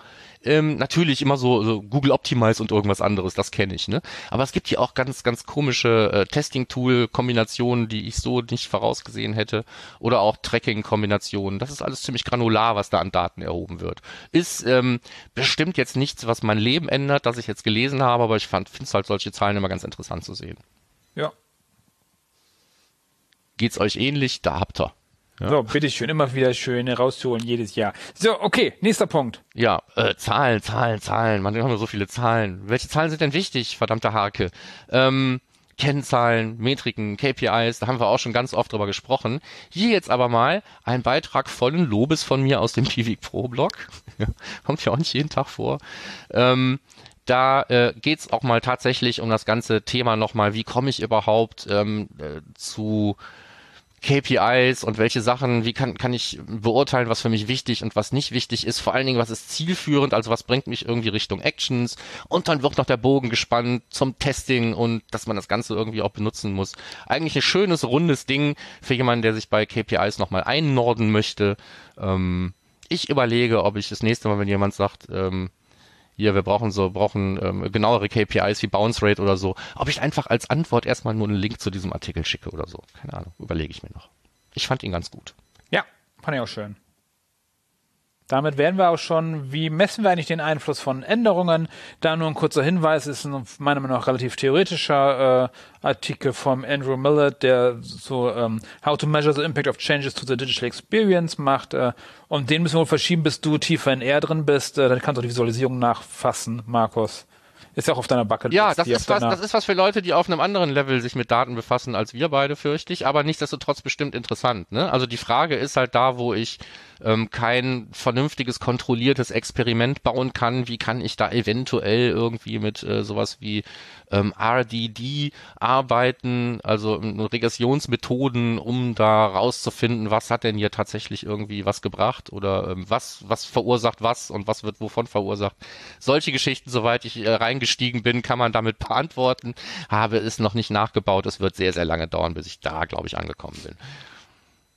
A: ähm, natürlich immer so, so Google Optimize und irgendwas anderes, das kenne ich, ne? Aber es gibt hier auch ganz, ganz komische äh, Testing-Tool-Kombinationen, die ich so nicht vorausgesehen hätte. Oder auch Tracking-Kombinationen. Das ist alles ziemlich granular, was da an Daten erhoben wird. Ist ähm, bestimmt jetzt nichts, was mein Leben ändert, das ich jetzt gelesen habe, aber ich finde es halt solche Zahlen immer ganz interessant zu sehen.
B: Ja.
A: Geht's euch ähnlich? Da habt ihr.
B: So, bitteschön, immer wieder schön rauszuholen, jedes Jahr. So, okay, nächster Punkt.
A: Ja, äh, Zahlen, Zahlen, Zahlen. Man haben wir so viele Zahlen. Welche Zahlen sind denn wichtig, verdammte Hake? Ähm, Kennzahlen, Metriken, KPIs, da haben wir auch schon ganz oft drüber gesprochen. Hier jetzt aber mal ein Beitrag vollen Lobes von mir aus dem Pivik Pro Blog. Kommt ja auch nicht jeden Tag vor. Ähm, da äh, geht's auch mal tatsächlich um das ganze Thema nochmal, wie komme ich überhaupt ähm, äh, zu KPIs und welche Sachen, wie kann, kann ich beurteilen, was für mich wichtig und was nicht wichtig ist. Vor allen Dingen, was ist zielführend, also was bringt mich irgendwie Richtung Actions. Und dann wird noch der Bogen gespannt zum Testing und dass man das Ganze irgendwie auch benutzen muss. Eigentlich ein schönes, rundes Ding für jemanden, der sich bei KPIs nochmal einnorden möchte. Ähm, ich überlege, ob ich das nächste Mal, wenn jemand sagt, ähm, hier, wir brauchen so, brauchen ähm, genauere KPIs wie Bounce Rate oder so, ob ich einfach als Antwort erstmal nur einen Link zu diesem Artikel schicke oder so. Keine Ahnung, überlege ich mir noch. Ich fand ihn ganz gut.
B: Ja, fand ich auch schön. Damit wären wir auch schon, wie messen wir eigentlich den Einfluss von Änderungen? Da nur ein kurzer Hinweis, ist ein meiner Meinung nach relativ theoretischer äh, Artikel vom Andrew Millett, der so ähm, How to Measure the Impact of Changes to the Digital Experience macht. Äh, und den müssen wir wohl verschieben, bis du tiefer in R drin bist. Äh, dann kannst du die Visualisierung nachfassen, Markus. Ist ja auch auf deiner Bucketlist.
A: Ja, das ist was, das ist was für Leute, die auf einem anderen Level sich mit Daten befassen als wir beide, fürchte ich, aber nichtsdestotrotz bestimmt interessant. Ne? Also die Frage ist halt da, wo ich ähm, kein vernünftiges, kontrolliertes Experiment bauen kann, wie kann ich da eventuell irgendwie mit äh, sowas wie ähm, RDD arbeiten, also ähm, Regressionsmethoden, um da rauszufinden, was hat denn hier tatsächlich irgendwie was gebracht oder ähm, was, was verursacht was und was wird wovon verursacht. Solche Geschichten, soweit ich äh, reingestiegen bin, kann man damit beantworten. Habe es noch nicht nachgebaut. Es wird sehr, sehr lange dauern, bis ich da, glaube ich, angekommen bin.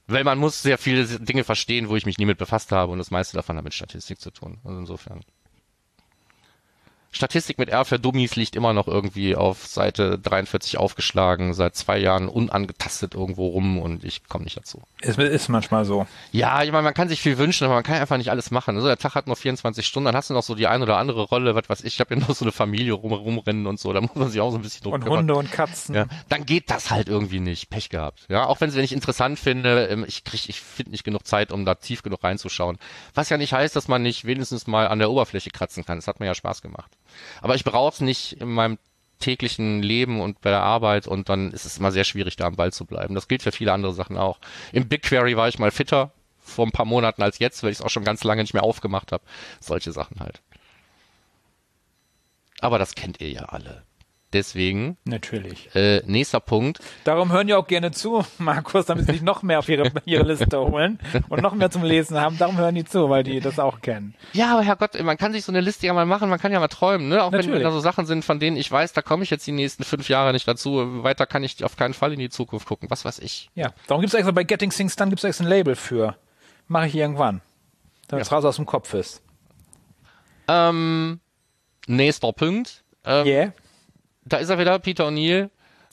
A: Weil man muss sehr viele Dinge verstehen, wo ich mich nie mit befasst habe und das meiste davon hat mit Statistik zu tun. Also insofern. Statistik mit R für Dummies liegt immer noch irgendwie auf Seite 43 aufgeschlagen, seit zwei Jahren unangetastet irgendwo rum und ich komme nicht dazu.
B: ist, ist manchmal so.
A: Ja, ich meine, man kann sich viel wünschen, aber man kann einfach nicht alles machen. Also der Tag hat nur 24 Stunden, dann hast du noch so die ein oder andere Rolle, was weiß ich, ich habe ja noch so eine Familie rum, rumrennen und so, da muss man sich auch so ein bisschen drum
B: Und
A: kümmern.
B: Hunde und Katzen.
A: Ja, dann geht das halt irgendwie nicht. Pech gehabt. Ja, auch wenn es ich interessant finde, ähm, ich krieg, ich finde nicht genug Zeit, um da tief genug reinzuschauen. Was ja nicht heißt, dass man nicht wenigstens mal an der Oberfläche kratzen kann. Das hat mir ja Spaß gemacht. Aber ich brauche es nicht in meinem täglichen Leben und bei der Arbeit und dann ist es immer sehr schwierig, da am Ball zu bleiben. Das gilt für viele andere Sachen auch. Im BigQuery war ich mal fitter vor ein paar Monaten als jetzt, weil ich es auch schon ganz lange nicht mehr aufgemacht habe. Solche Sachen halt. Aber das kennt ihr ja alle. Deswegen.
B: Natürlich.
A: Äh, nächster Punkt.
B: Darum hören ja auch gerne zu, Markus, damit sie sich noch mehr auf ihre, ihre Liste holen und noch mehr zum Lesen haben. Darum hören die zu, weil die das auch kennen.
A: Ja, aber Herrgott, man kann sich so eine Liste ja mal machen, man kann ja mal träumen, ne? Auch Natürlich. wenn da so Sachen sind, von denen ich weiß, da komme ich jetzt die nächsten fünf Jahre nicht dazu. Weiter kann ich auf keinen Fall in die Zukunft gucken. Was weiß ich.
B: Ja, darum gibt es extra bei Getting Things Done gibt es extra ein Label für. Mache ich irgendwann. Damit es ja. raus aus dem Kopf ist.
A: Ähm, nächster Punkt. Ähm, yeah da ist er wieder, Peter O'Neill.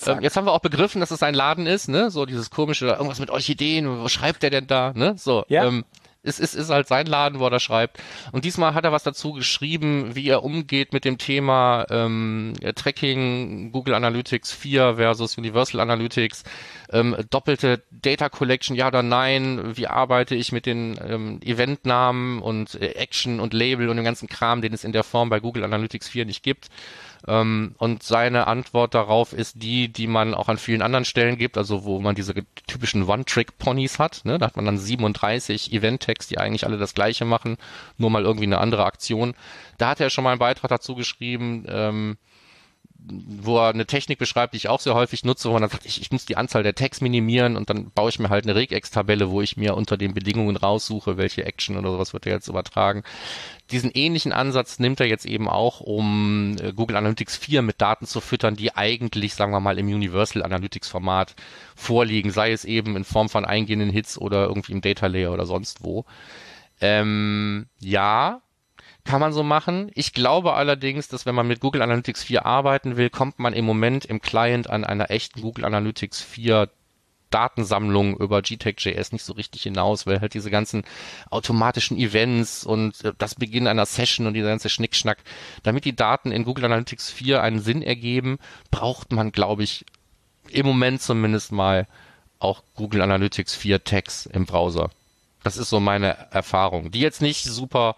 A: Ähm, jetzt haben wir auch begriffen, dass es ein Laden ist, ne? So dieses komische, irgendwas mit Orchideen, wo schreibt der denn da, ne? So, ja. ähm, es ist, ist halt sein Laden, wo er schreibt. Und diesmal hat er was dazu geschrieben, wie er umgeht mit dem Thema ähm, Tracking, Google Analytics 4 versus Universal Analytics, ähm, doppelte Data Collection, ja oder nein, wie arbeite ich mit den ähm, Eventnamen und äh, Action und Label und dem ganzen Kram, den es in der Form bei Google Analytics 4 nicht gibt. Ähm, und seine Antwort darauf ist die, die man auch an vielen anderen Stellen gibt, also wo man diese typischen One-Trick-Ponys hat. Ne? Da hat man dann 37 Event-Tags, die eigentlich alle das gleiche machen, nur mal irgendwie eine andere Aktion. Da hat er schon mal einen Beitrag dazu geschrieben, ähm, wo er eine Technik beschreibt, die ich auch sehr häufig nutze, wo man dann sagt, ich, ich muss die Anzahl der Tags minimieren und dann baue ich mir halt eine Regex-Tabelle, wo ich mir unter den Bedingungen raussuche, welche Action oder sowas wird er jetzt übertragen. Diesen ähnlichen Ansatz nimmt er jetzt eben auch, um äh, Google Analytics 4 mit Daten zu füttern, die eigentlich, sagen wir mal, im Universal Analytics Format vorliegen, sei es eben in Form von eingehenden Hits oder irgendwie im Data Layer oder sonst wo. Ähm, ja, kann man so machen. Ich glaube allerdings, dass wenn man mit Google Analytics 4 arbeiten will, kommt man im Moment im Client an einer echten Google Analytics 4 Datensammlung über GTEC.js nicht so richtig hinaus, weil halt diese ganzen automatischen Events und äh, das Beginn einer Session und dieser ganze Schnickschnack, damit die Daten in Google Analytics 4 einen Sinn ergeben, braucht man, glaube ich, im Moment zumindest mal auch Google Analytics 4 Tags im Browser. Das ist so meine Erfahrung, die jetzt nicht super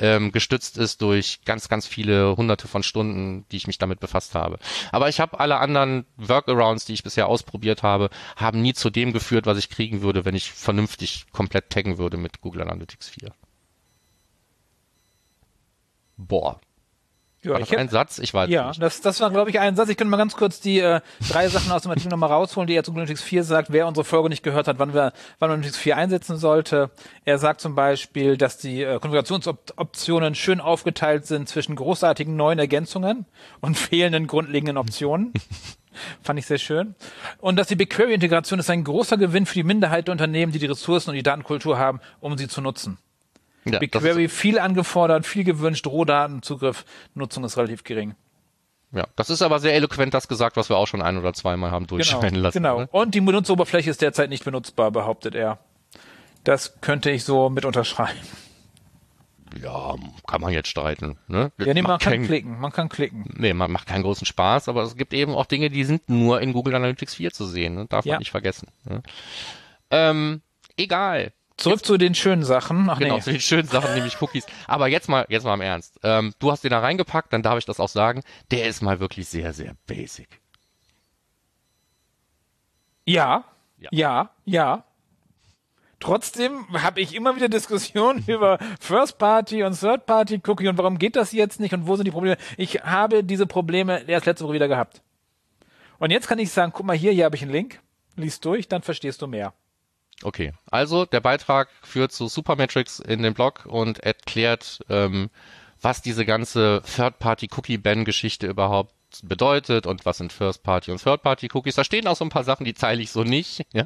A: ähm, gestützt ist durch ganz, ganz viele hunderte von Stunden, die ich mich damit befasst habe. Aber ich habe alle anderen Workarounds, die ich bisher ausprobiert habe, haben nie zu dem geführt, was ich kriegen würde, wenn ich vernünftig komplett taggen würde mit Google Analytics 4. Boah, ja, ich ein Satz? Ich weiß
B: ja, nicht. Das, das war, glaube ich, ein Satz. Ich könnte mal ganz kurz die äh, drei Sachen aus dem Artikel nochmal rausholen, die er zu Analytics 4 sagt, wer unsere Folge nicht gehört hat, wann wir wann man Analytics 4 einsetzen sollte. Er sagt zum Beispiel, dass die äh, Konfigurationsoptionen schön aufgeteilt sind zwischen großartigen neuen Ergänzungen und fehlenden grundlegenden Optionen. Fand ich sehr schön. Und dass die BigQuery-Integration ist ein großer Gewinn für die Minderheit der Unternehmen, die die Ressourcen und die Datenkultur haben, um sie zu nutzen. Ja, BigQuery viel angefordert, viel gewünscht, Rohdatenzugriff, Nutzung ist relativ gering.
A: Ja, das ist aber sehr eloquent das gesagt, was wir auch schon ein oder zweimal haben durchscheinen
B: genau,
A: lassen.
B: Genau. Ne? Und die Benutzeroberfläche ist derzeit nicht benutzbar, behauptet er. Das könnte ich so mit unterschreiben.
A: Ja, kann man jetzt streiten. Ne?
B: Ja, nee, man kann kein, klicken, man kann klicken.
A: Nee, man macht keinen großen Spaß, aber es gibt eben auch Dinge, die sind nur in Google Analytics 4 zu sehen. Ne? Darf ja. man nicht vergessen. Ne? Ähm, egal.
B: Zurück jetzt, zu den schönen Sachen.
A: Ach, genau, nee. zu den schönen Sachen, nämlich Cookies. Aber jetzt mal, jetzt mal im Ernst. Ähm, du hast den da reingepackt, dann darf ich das auch sagen. Der ist mal wirklich sehr, sehr basic.
B: Ja, ja, ja. ja. Trotzdem habe ich immer wieder Diskussionen über First Party und Third Party Cookie und warum geht das jetzt nicht und wo sind die Probleme? Ich habe diese Probleme erst letzte Woche wieder gehabt. Und jetzt kann ich sagen, guck mal hier, hier habe ich einen Link, lies durch, dann verstehst du mehr.
A: Okay, also der Beitrag führt zu Supermetrics in den Blog und erklärt, ähm, was diese ganze Third-Party-Cookie-Ban-Geschichte überhaupt bedeutet und was sind First-Party und Third-Party-Cookies. Da stehen auch so ein paar Sachen, die teile ich so nicht. Ja?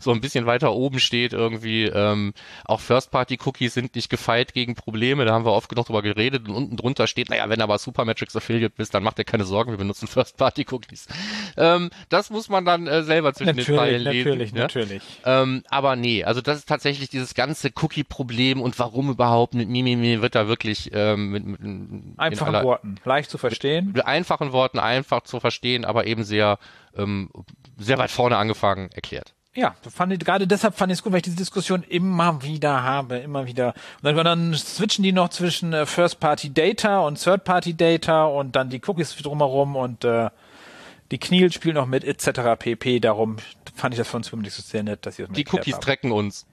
A: So ein bisschen weiter oben steht irgendwie, ähm, auch First-Party-Cookies sind nicht gefeit gegen Probleme, da haben wir oft genug drüber geredet und unten drunter steht, naja, wenn du aber Supermetrics Affiliate bist, dann macht dir keine Sorgen, wir benutzen First-Party-Cookies. Ähm, das muss man dann äh, selber zwischen natürlich, den Zeilen lesen.
B: Natürlich, ja? natürlich.
A: Ähm, aber nee, also das ist tatsächlich dieses ganze Cookie-Problem und warum überhaupt mit Mimimi wird da wirklich ähm, mit, mit
B: einfachen aller, Worten, leicht zu verstehen.
A: Mit einfachen Worten einfach zu verstehen, aber eben sehr, ähm, sehr weit vorne angefangen erklärt.
B: Ja, fand ich, gerade deshalb fand ich es gut, weil ich diese Diskussion immer wieder habe, immer wieder. Und dann, dann switchen die noch zwischen äh, First-Party-Data und Third-Party-Data und dann die Cookies drumherum und äh, die Kniel spielen noch mit etc. pp. Darum fand ich das von Swimlix so sehr nett, dass sie das
A: Die Cookies haben. trecken uns.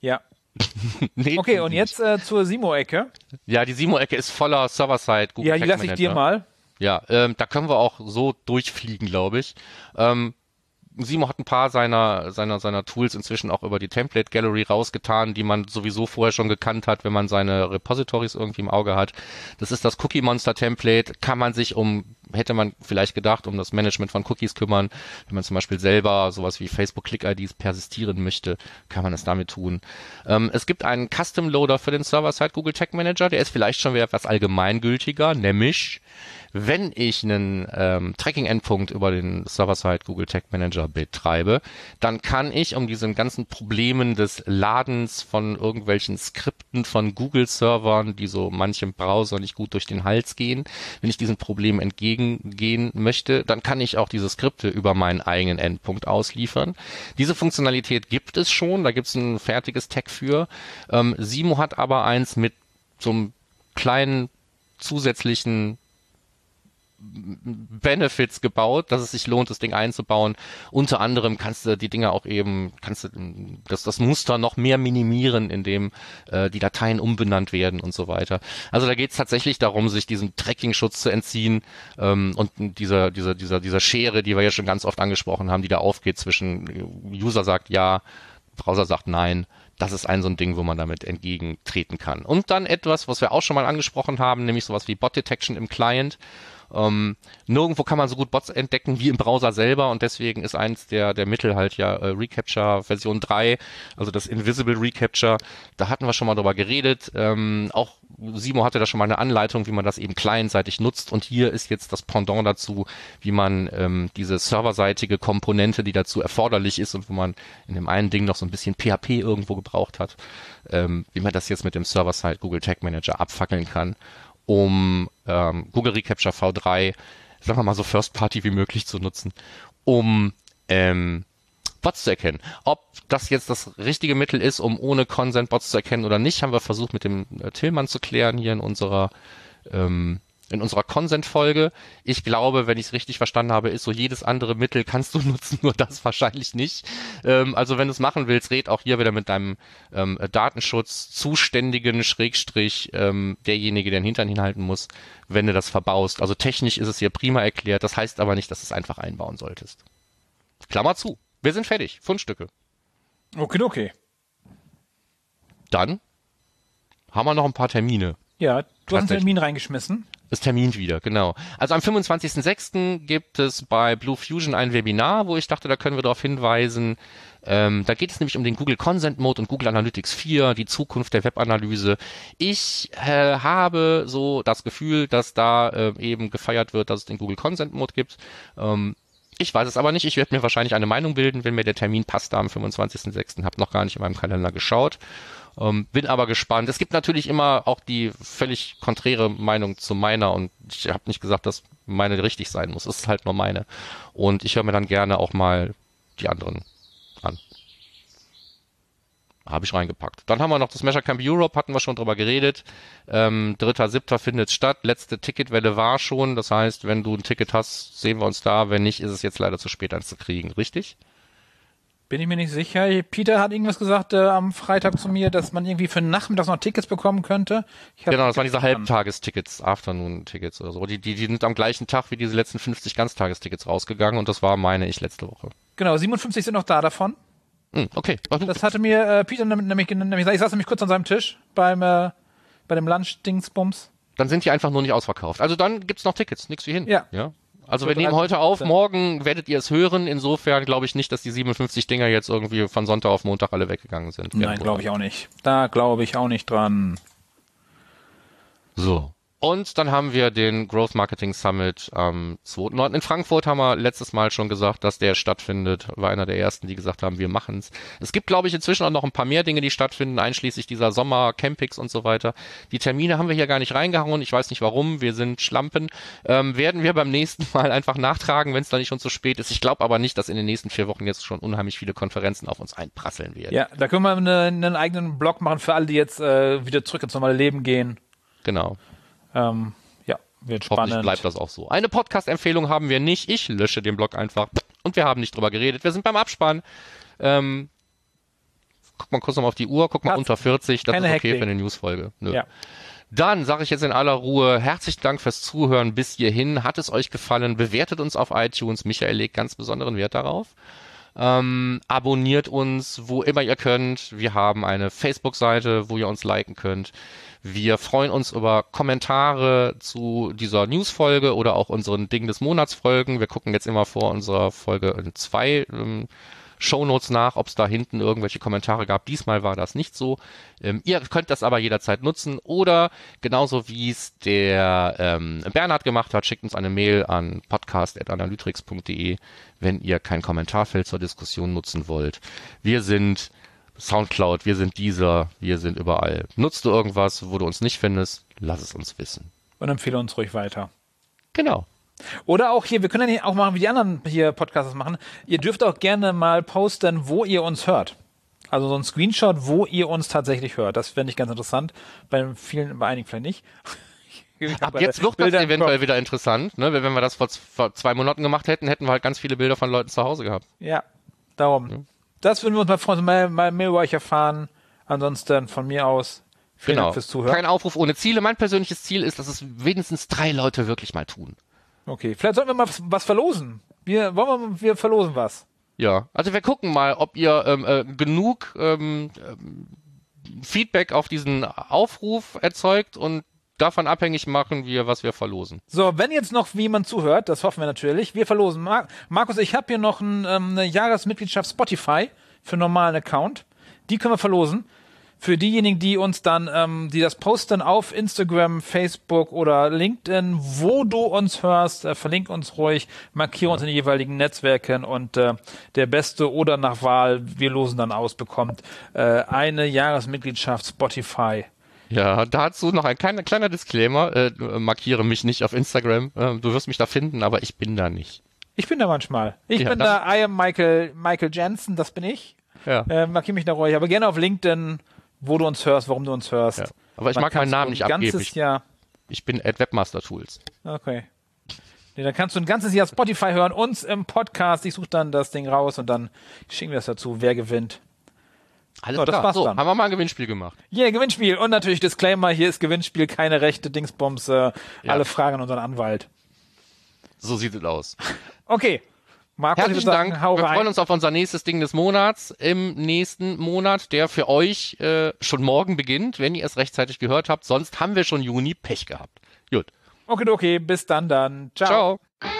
B: Ja. nee, okay, und jetzt äh, zur Simo-Ecke.
A: Ja, die Simo-Ecke ist voller Server-Side.
B: Ja, die lasse ich dir mal.
A: Ja, ähm, da können wir auch so durchfliegen, glaube ich. Ähm, Simo hat ein paar seiner, seiner, seiner Tools inzwischen auch über die Template Gallery rausgetan, die man sowieso vorher schon gekannt hat, wenn man seine Repositories irgendwie im Auge hat. Das ist das Cookie Monster Template, kann man sich um, hätte man vielleicht gedacht, um das Management von Cookies kümmern. Wenn man zum Beispiel selber sowas wie Facebook Click IDs persistieren möchte, kann man es damit tun. Ähm, es gibt einen Custom Loader für den Server-Side Google Tag Manager, der ist vielleicht schon wieder etwas allgemeingültiger, nämlich wenn ich einen ähm, Tracking-Endpunkt über den Server-Side Google Tag Manager betreibe, dann kann ich, um diesen ganzen Problemen des Ladens von irgendwelchen Skripten von Google-Servern, die so manchem Browser nicht gut durch den Hals gehen, wenn ich diesen Problemen entgegengehen möchte, dann kann ich auch diese Skripte über meinen eigenen Endpunkt ausliefern. Diese Funktionalität gibt es schon, da gibt es ein fertiges Tag für. Ähm, Simo hat aber eins mit so einem kleinen zusätzlichen Benefits gebaut, dass es sich lohnt, das Ding einzubauen. Unter anderem kannst du die Dinge auch eben, kannst du das, das Muster noch mehr minimieren, indem äh, die Dateien umbenannt werden und so weiter. Also da geht es tatsächlich darum, sich diesem Tracking-Schutz zu entziehen ähm, und dieser, dieser, dieser, dieser Schere, die wir ja schon ganz oft angesprochen haben, die da aufgeht zwischen User sagt ja, Browser sagt nein das ist ein so ein Ding, wo man damit entgegentreten kann. Und dann etwas, was wir auch schon mal angesprochen haben, nämlich sowas wie Bot Detection im Client. Ähm, nirgendwo kann man so gut Bots entdecken wie im Browser selber und deswegen ist eins der, der Mittel halt ja äh, Recapture Version 3, also das Invisible Recapture. Da hatten wir schon mal drüber geredet. Ähm, auch Simo hatte da schon mal eine Anleitung, wie man das eben clientseitig nutzt und hier ist jetzt das Pendant dazu, wie man ähm, diese serverseitige Komponente, die dazu erforderlich ist und wo man in dem einen Ding noch so ein bisschen PHP irgendwo gebraucht hat, ähm, wie man das jetzt mit dem Server-Side Google Tag Manager abfackeln kann um ähm, Google Recapture V3, sagen wir mal so First Party wie möglich zu nutzen, um ähm, Bots zu erkennen. Ob das jetzt das richtige Mittel ist, um ohne Consent Bots zu erkennen oder nicht, haben wir versucht mit dem äh, Tillmann zu klären hier in unserer ähm, in unserer Consent-Folge. Ich glaube, wenn ich es richtig verstanden habe, ist so jedes andere Mittel kannst du nutzen, nur das wahrscheinlich nicht. Ähm, also wenn du es machen willst, red auch hier wieder mit deinem ähm, Datenschutz zuständigen Schrägstrich ähm, derjenige, der den Hintern hinhalten muss, wenn du das verbaust. Also technisch ist es hier prima erklärt, das heißt aber nicht, dass du es einfach einbauen solltest. Klammer zu. Wir sind fertig. Fundstücke.
B: Okay, okay.
A: Dann haben wir noch ein paar Termine.
B: Ja, du hast einen Termin reingeschmissen.
A: Das Termin wieder, genau. Also am 25.06. gibt es bei Blue Fusion ein Webinar, wo ich dachte, da können wir darauf hinweisen. Ähm, da geht es nämlich um den Google Consent Mode und Google Analytics 4, die Zukunft der Webanalyse. Ich äh, habe so das Gefühl, dass da äh, eben gefeiert wird, dass es den Google Consent Mode gibt. Ähm, ich weiß es aber nicht. Ich werde mir wahrscheinlich eine Meinung bilden, wenn mir der Termin passt da am 25.06. Hab noch gar nicht in meinem Kalender geschaut. Ähm, bin aber gespannt. Es gibt natürlich immer auch die völlig konträre Meinung zu meiner und ich habe nicht gesagt, dass meine richtig sein muss. Es ist halt nur meine. Und ich höre mir dann gerne auch mal die anderen an. Habe ich reingepackt. Dann haben wir noch das Measure Camp Europe, hatten wir schon drüber geredet. Ähm, dritter, siebter findet statt. Letzte Ticketwelle war schon. Das heißt, wenn du ein Ticket hast, sehen wir uns da. Wenn nicht, ist es jetzt leider zu spät, eins zu kriegen. Richtig?
B: Bin ich mir nicht sicher. Peter hat irgendwas gesagt äh, am Freitag zu mir, dass man irgendwie für Nachmittags noch Tickets bekommen könnte.
A: genau, das waren diese Halbtagestickets, Afternoon-Tickets oder so. Die, die, die sind am gleichen Tag wie diese letzten 50 Ganztagestickets rausgegangen und das war meine ich letzte Woche.
B: Genau, 57 sind noch da davon.
A: Hm, okay.
B: Das hatte mir äh, Peter nämlich, nämlich gesagt. Ich saß nämlich kurz an seinem Tisch beim äh, bei dem Lunch-Dingsbums.
A: Dann sind die einfach nur nicht ausverkauft. Also dann gibt's noch Tickets, nichts wie hin.
B: Ja.
A: ja. Also wir nehmen heute auf, morgen werdet ihr es hören. Insofern glaube ich nicht, dass die 57 Dinger jetzt irgendwie von Sonntag auf Montag alle weggegangen sind.
B: Nein, glaube ich auch nicht. Da glaube ich auch nicht dran.
A: So. Und dann haben wir den Growth Marketing Summit am 2.9. in Frankfurt, haben wir letztes Mal schon gesagt, dass der stattfindet. War einer der ersten, die gesagt haben, wir machen's. Es gibt, glaube ich, inzwischen auch noch ein paar mehr Dinge, die stattfinden, einschließlich dieser Sommer, Campings und so weiter. Die Termine haben wir hier gar nicht reingehauen. Ich weiß nicht warum. Wir sind Schlampen. Ähm, werden wir beim nächsten Mal einfach nachtragen, wenn es da nicht schon zu spät ist. Ich glaube aber nicht, dass in den nächsten vier Wochen jetzt schon unheimlich viele Konferenzen auf uns einprasseln werden.
B: Ja, da können wir eine, einen eigenen Blog machen für alle, die jetzt äh, wieder zurück ins normale Leben gehen.
A: Genau.
B: Ähm, ja, wird
A: Hoffentlich
B: spannend.
A: bleibt das auch so. Eine Podcast-Empfehlung haben wir nicht. Ich lösche den Blog einfach. Und wir haben nicht drüber geredet. Wir sind beim Abspann. Ähm, guck mal kurz nochmal auf die Uhr. Guck mal
B: Passt.
A: unter 40. Das ist okay
B: Hektik.
A: für eine Newsfolge. Nö.
B: Ja.
A: Dann sage ich jetzt in aller Ruhe herzlichen Dank fürs Zuhören bis hierhin. Hat es euch gefallen? Bewertet uns auf iTunes. Michael legt ganz besonderen Wert darauf. Ähm, abonniert uns, wo immer ihr könnt. Wir haben eine Facebook-Seite, wo ihr uns liken könnt. Wir freuen uns über Kommentare zu dieser News-Folge oder auch unseren Ding des Monats Folgen. Wir gucken jetzt immer vor unserer Folge zwei ähm, Shownotes nach, ob es da hinten irgendwelche Kommentare gab. Diesmal war das nicht so. Ähm, ihr könnt das aber jederzeit nutzen oder genauso wie es der ähm, Bernhard gemacht hat, schickt uns eine Mail an podcast.analytrix.de, wenn ihr kein Kommentarfeld zur Diskussion nutzen wollt. Wir sind Soundcloud, wir sind dieser, wir sind überall. Nutzt du irgendwas, wo du uns nicht findest, lass es uns wissen.
B: Und empfehle uns ruhig weiter.
A: Genau.
B: Oder auch hier, wir können ja auch machen, wie die anderen hier Podcasts machen. Ihr dürft auch gerne mal posten, wo ihr uns hört. Also so ein Screenshot, wo ihr uns tatsächlich hört. Das fände ich ganz interessant. Bei vielen, bei einigen vielleicht nicht.
A: Ab jetzt wird das
B: Bilder im
A: eventuell wieder interessant. Ne? Wenn wir das vor, zwei Monaten gemacht hätten, hätten wir halt ganz viele Bilder von Leuten zu Hause gehabt.
B: Ja, darum. Das würden wir uns mal freuen, mal, mal mehr über euch erfahren. Ansonsten von mir aus vielen
A: Genau.
B: Dank fürs Zuhören.
A: Kein Aufruf ohne Ziele. Mein persönliches Ziel ist, dass es wenigstens drei Leute wirklich mal tun.
B: Okay, vielleicht sollten wir mal was, verlosen. Wir, wollen wir, wir verlosen was.
A: Ja, also wir gucken mal, ob ihr ähm, äh, genug ähm, ähm, Feedback auf diesen Aufruf erzeugt und davon abhängig machen wir, was wir verlosen.
B: So, wenn jetzt noch jemand zuhört, das hoffen wir natürlich, wir verlosen. Mar Markus, ich habe hier noch ein, ähm, eine Jahresmitgliedschaft Spotify für einen normalen Account. Die können wir verlosen. Für diejenigen, die uns dann, ähm, die das posten auf Instagram, Facebook oder LinkedIn, wo du uns hörst, äh, verlink uns ruhig, markiere uns in den jeweiligen Netzwerken und äh, der Beste oder nach Wahl, wir losen dann aus, bekommt äh, eine Jahresmitgliedschaft Spotify.
A: Ja, dazu noch ein kleiner, kleiner Disclaimer. Äh, markiere mich nicht auf Instagram. Äh, du wirst mich da finden, aber ich bin da nicht.
B: Ich bin da manchmal. Ich
A: Ja,
B: bin da, I am Michael, Michael Jensen, das bin ich.
A: Ja.
B: Äh, markier mich da ruhig, aber gerne auf LinkedIn, wo du uns hörst, warum du uns hörst.
A: Ja. Aber ich
B: Man
A: mag meinen Namen nicht abgeben.
B: ganzes
A: Ich,
B: Jahr,
A: ich bin at Webmaster Tools.
B: okay. Nee, dann kannst du ein ganzes Jahr Spotify hören, uns im Podcast. Ich suche dann das Ding raus und dann schicken wir das dazu, wer gewinnt.
A: Alles
B: So, das
A: klar.
B: war's
A: so,
B: dann.
A: haben wir mal ein Gewinnspiel gemacht.
B: Yeah, Gewinnspiel. Und natürlich Disclaimer, hier ist Gewinnspiel, keine rechte Dingsbums. Äh, Alle Fragen an unseren Anwalt.
A: So sieht es aus.
B: Okay. Ich
A: Herzlichen
B: sagen,
A: Dank. Wir
B: rein.
A: freuen uns auf unser nächstes Ding des Monats im nächsten Monat, der für euch äh, schon morgen beginnt, wenn ihr es rechtzeitig gehört habt. Sonst haben wir schon Juni Pech gehabt. Gut.
B: Okay, okay, bis dann dann. Ciao.
A: Ciao.